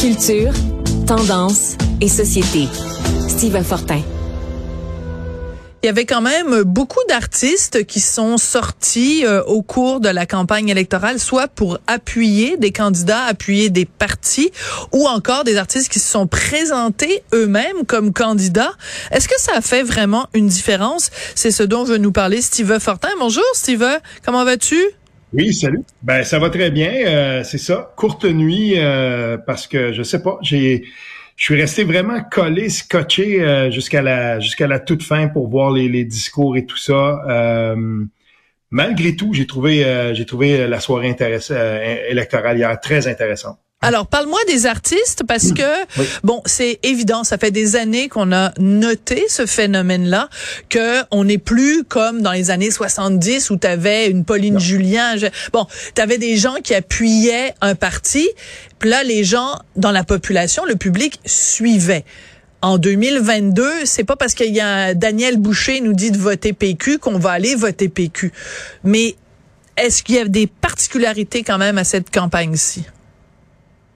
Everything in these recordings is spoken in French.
Culture, tendance et société. Steve Fortin. Il y avait quand même beaucoup d'artistes qui sont sortis euh, au cours de la campagne électorale, soit pour appuyer des candidats, appuyer des partis, ou encore des artistes qui se sont présentés eux-mêmes comme candidats. Est-ce que ça fait vraiment une différence? C'est ce dont veut nous parler Steve Fortin. Bonjour Steve, comment vas-tu? Oui, salut. Ben ça va très bien. Euh, c'est ça. Courte nuit euh, parce que je sais pas. J'ai je suis resté vraiment collé, scotché euh, jusqu'à la jusqu'à la toute fin pour voir les, les discours et tout ça. Euh, malgré tout, j'ai trouvé euh, j'ai trouvé la soirée intéressante électorale hier très intéressante. Alors, parle-moi des artistes parce que, bon, c'est évident, ça fait des années qu'on a noté ce phénomène-là, que on n'est plus comme dans les années 70 où tu avais une Pauline Julien. bon, tu avais des gens qui appuyaient un parti, puis là, les gens dans la population, le public suivait. En 2022, c'est pas parce qu'il y a Daniel Boucher nous dit de voter PQ qu'on va aller voter PQ. Mais est-ce qu'il y a des particularités quand même à cette campagne-ci?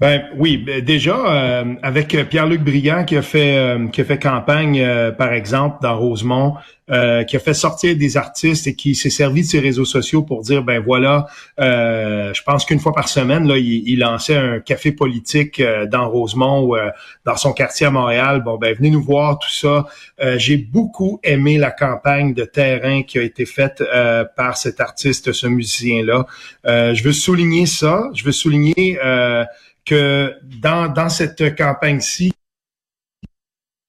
Ben oui, ben, déjà euh, avec Pierre-Luc Briand qui a fait euh, qui a fait campagne euh, par exemple dans Rosemont, qui a fait sortir des artistes et qui s'est servi de ses réseaux sociaux pour dire ben voilà, je pense qu'une fois par semaine là, il, lançait un café politique dans Rosemont ou dans son quartier à Montréal. Bon ben venez nous voir tout ça. J'ai beaucoup aimé la campagne de terrain qui a été faite par cet artiste, ce musicien là. je veux souligner ça. Je veux souligner que dans, dans cette campagne-ci,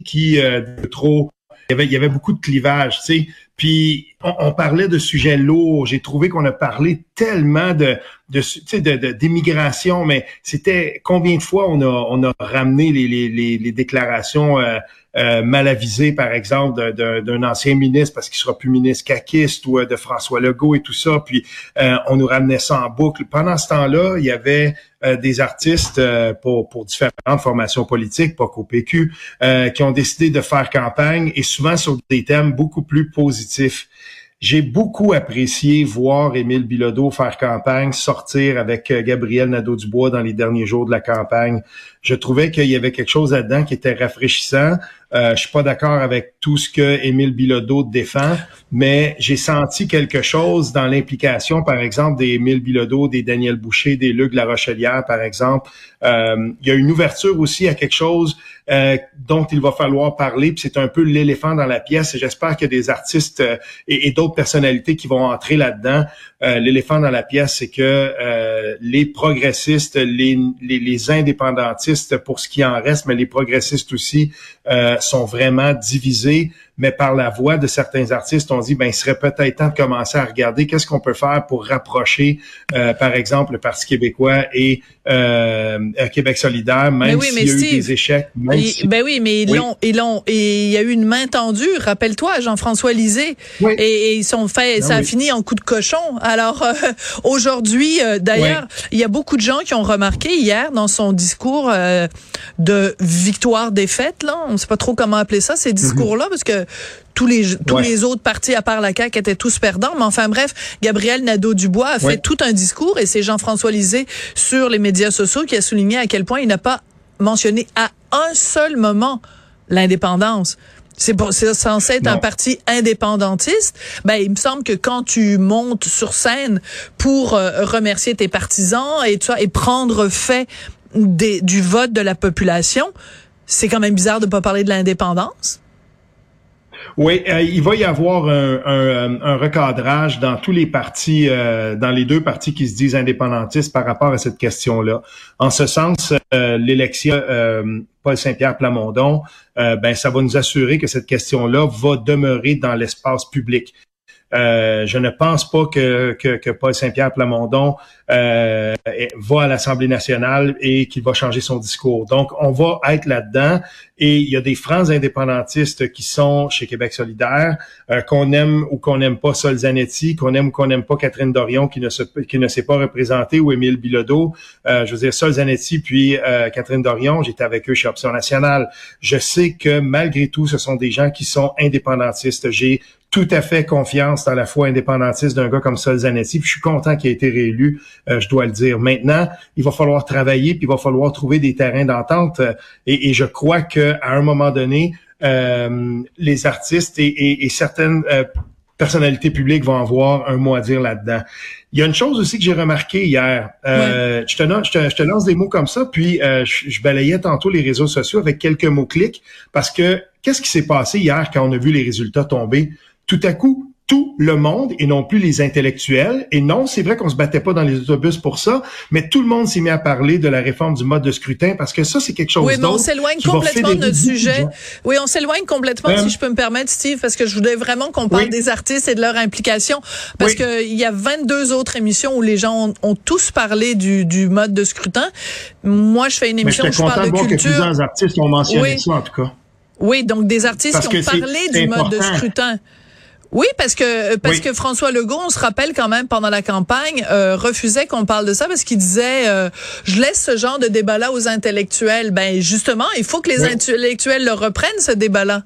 qui euh, trop, il y, avait, il y avait beaucoup de clivages, tu sais. Puis on, parlait de sujets lourds. J'ai trouvé qu'on a parlé tellement de de de d'immigration, mais c'était combien de fois on a on a ramené les les, les, déclarations euh, euh, mal avisées, par exemple, d'un ancien ministre parce qu'il sera plus ministre caquiste ou euh, de François Legault et tout ça. Puis on nous ramenait ça en boucle. Pendant ce temps-là, il y avait des artistes pour pour différentes formations politiques, pas qu'au PQ, qui ont décidé de faire campagne et souvent sur des thèmes beaucoup plus positifs. J'ai beaucoup apprécié voir Émile Bilodeau faire campagne, sortir avec euh, Gabriel Nadeau-Dubois dans les derniers jours de la campagne. Je trouvais qu'il y avait quelque chose là-dedans qui était rafraîchissant. Euh, je suis pas d'accord avec tout ce que Émile Bilodeau défend, mais j'ai senti quelque chose dans l'implication, par exemple, des Émile Bilodeau, des Daniel Boucher, des Luc Larochelière, par exemple. Euh, il y a une ouverture aussi à quelque chose euh, dont il va falloir parler, puis c'est un peu l'éléphant dans la pièce, et j'espère qu'il y a des artistes euh, et, d'autres personnalités qui vont entrer là-dedans. l'éléphant dans la pièce, c'est que les progressistes, les, les, les, indépendantistes, pour ce qui en reste, mais les progressistes aussi, sont vraiment divisés mais par la voix de certains artistes, on dit ben il serait peut-être temps de commencer à regarder qu'est-ce qu'on peut faire pour rapprocher, euh, par exemple, le Parti québécois et euh, Québec solidaire, même s'il y a eu des échecs. Ben oui, mais ils l'ont, ils l'ont, et il y a eu une main tendue. Rappelle-toi, Jean-François Lisée, et, ils sont fait, ben ça a fini en coup de cochon. Alors euh, aujourd'hui, euh, d'ailleurs, il y a beaucoup de gens qui ont remarqué hier dans son discours de victoire-défaite, là, on ne sait pas trop comment appeler ça, ces mhm. discours-là, parce que tous les tous les autres partis à part la CAQ étaient tous perdants. Mais enfin bref, Gabriel Nadeau-Dubois a fait tout un discours et c'est Jean-François Lisée sur les médias sociaux qui a souligné à quel point il n'a pas mentionné à un seul moment l'indépendance. C'est censé être un parti indépendantiste. Ben, il me semble que quand tu montes sur scène pour euh, remercier tes partisans et tu et prendre fait des, du vote de la population, c'est quand même bizarre de pas parler de l'indépendance. Oui, euh, il va y avoir un, un, recadrage dans tous les partis, euh, dans les deux partis qui se disent indépendantistes par rapport à cette question-là. En ce sens, euh, l'élection Paul Saint-Pierre Plamondon, ben ça va nous assurer que cette question-là va demeurer dans l'espace public. Euh, je ne pense pas que, que, que Paul Saint-Pierre Plamondon euh, va à l'Assemblée nationale et qu'il va changer son discours. Donc, on va être là-dedans. Et il y a des francs indépendantistes qui sont chez Québec solidaire, euh, qu'on aime ou qu'on n'aime pas Sol Zanetti, qu'on aime ou qu'on n'aime pas Catherine Dorion qui ne s'est pas représentée ou Émile Bilodeau. Euh, je veux dire, Sol puis euh, Catherine Dorion, j'étais avec eux chez Option nationale. Je sais que malgré tout, ce sont des gens qui sont indépendantistes. J'ai tout à fait confiance dans la foi indépendantiste d'un gars comme Sol Zanetti. Puis je suis content qu'il ait été réélu, euh, je dois le dire. Maintenant, il va falloir travailler, puis il va falloir trouver des terrains d'entente. Euh, et, je crois que à un moment donné, euh, les artistes et, certaines personnalités publiques vont avoir un mot à dire là-dedans. Il y a une chose aussi que j'ai remarqué hier. je, te, lance des mots comme ça, puis je, je, balayais tantôt les réseaux sociaux avec quelques mots-clics parce que qu'est-ce qui s'est passé hier quand on a vu les résultats tomber? Tout à coup, tout le monde et non plus les intellectuels. Et non, c'est vrai qu'on se battait pas dans les autobus pour ça, mais tout le monde s'est mis à parler de la réforme du mode de scrutin parce que ça, c'est quelque chose. Oui, mais on s'éloigne complètement de notre sujet. Oui, on s'éloigne complètement, si je peux me permettre, Steve, parce que je voudrais vraiment qu'on parle des artistes et de leur implication. Parce que il y a 22 autres émissions où les gens ont, tous parlé du, du, mode de scrutin. Moi, je fais une émission où je parle de, de culture. Que plusieurs artistes ont mentionné ça, en tout cas. Oui, donc des artistes qui ont parlé du mode de scrutin. Oui, parce que parce que François Legault, on se rappelle quand même pendant la campagne, euh, refusait qu'on parle de ça parce qu'il disait euh, je laisse ce genre de débat-là aux intellectuels. Ben justement, il faut que les intellectuels le reprennent ce débat-là.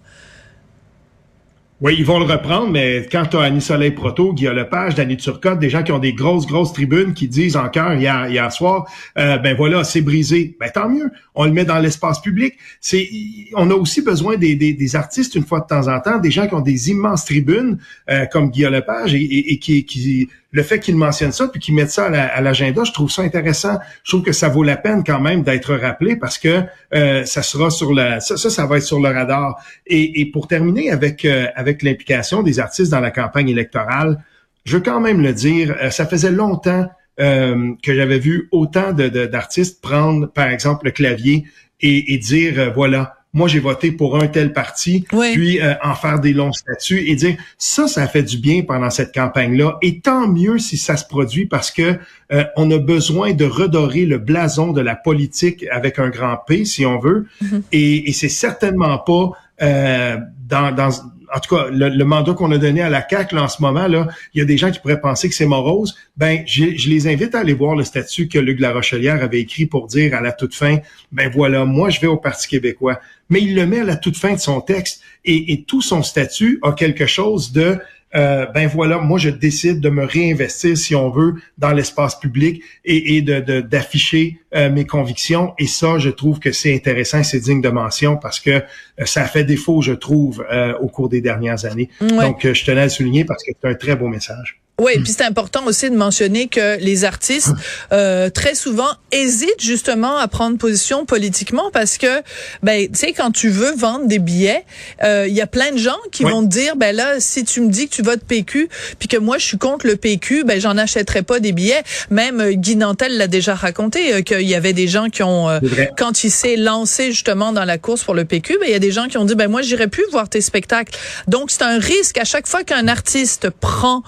Oui, ils vont le reprendre, mais quand tu as Annie Soleil Proto, Guillaume Lepage, Danny Turcotte, des gens qui ont des grosses, grosses tribunes qui disent encore hier, hier soir, euh, ben voilà, c'est brisé. Ben tant mieux, on le met dans l'espace public. C'est, on a aussi besoin des, des, artistes une fois de temps en temps, des gens qui ont des immenses tribunes euh, comme Guillaume Lepage et, et, qui le fait qu'ils mentionnent ça puis qu'ils mettent ça à l'agenda, je trouve ça intéressant. Je trouve que ça vaut la peine quand même d'être rappelé parce que euh, ça sera sur la ça, ça, va être sur le radar. Et, pour terminer avec euh, avec l'implication des artistes dans la campagne électorale, je veux quand même le dire, euh, ça faisait longtemps que j'avais vu autant d'artistes prendre par exemple le clavier et dire voilà moi j'ai voté pour un tel parti, puis euh, en faire des longs statuts et dire ça, ça fait du bien pendant cette campagne-là. Et tant mieux si ça se produit parce que euh, on a besoin de redorer le blason de la politique avec un grand P, si on veut. Mm-hmm. Et, et c'est certainement pas euh, dans, dans en tout cas, le, mandat qu'on a donné à la CAC en ce moment, là, il y a des gens qui pourraient penser que c'est morose. Ben, je, les invite à aller voir le statut que Luc Larochelière avait écrit pour dire à la toute fin, ben voilà, moi je vais au Parti québécois. Mais il le met à la toute fin de son texte et, et tout son statut a quelque chose de euh, ben voilà, moi je décide de me réinvestir, si on veut, dans l'espace public et, et de d'afficher euh, mes convictions. Et ça, je trouve que c'est intéressant, c'est digne de mention parce que euh, ça a fait défaut, je trouve, au cours des dernières années. Donc, je tenais à le souligner parce que c'est un très beau message. Oui, et puis c'est important aussi de mentionner que les artistes euh, très souvent hésitent justement à prendre position politiquement parce que ben tu sais quand tu veux vendre des billets, euh, il y a plein de gens qui vont te dire ben là si tu me dis que tu votes PQ puis que moi je suis contre le PQ, ben j'en achèterai pas des billets. Même euh, Guy Nantel l'a déjà raconté euh, qu'il y avait des gens qui ont euh, quand il s'est lancé justement dans la course pour le PQ, ben il y a des gens qui ont dit ben moi j'irai plus voir tes spectacles. Donc c'est un risque à chaque fois qu'un artiste prend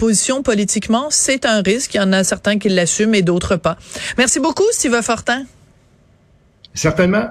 position politiquement, c'est un risque. Il y en a certains qui l'assument et d'autres pas. Merci beaucoup, Steve Fortin. Certainement.